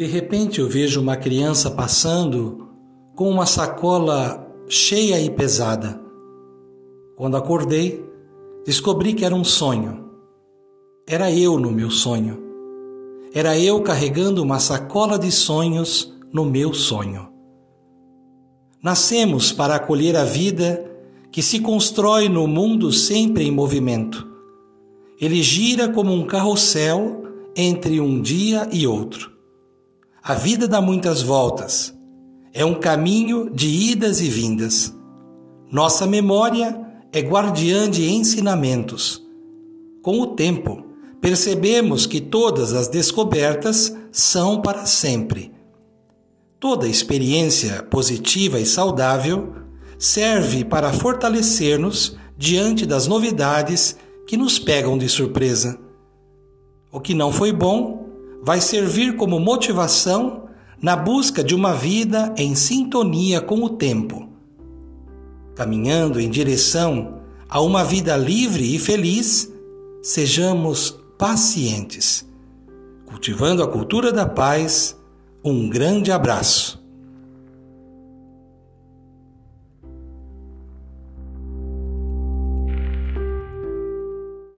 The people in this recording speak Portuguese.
De repente eu vejo uma criança passando com uma sacola cheia e pesada. Quando acordei, descobri que era um sonho. Era eu no meu sonho. Era eu carregando uma sacola de sonhos no meu sonho. Nascemos para acolher a vida que se constrói no mundo sempre em movimento. Ele gira como um carrossel entre um dia e outro. A vida dá muitas voltas. É um caminho de idas e vindas. Nossa memória é guardiã de ensinamentos. Com o tempo, percebemos que todas as descobertas são para sempre. Toda experiência positiva e saudável serve para fortalecer-nos diante das novidades que nos pegam de surpresa. O que não foi bom vai servir como motivação na busca de uma vida em sintonia com o tempo. Caminhando em direção a uma vida livre e feliz, sejamos pacientes. Cultivando a cultura da paz, um grande abraço.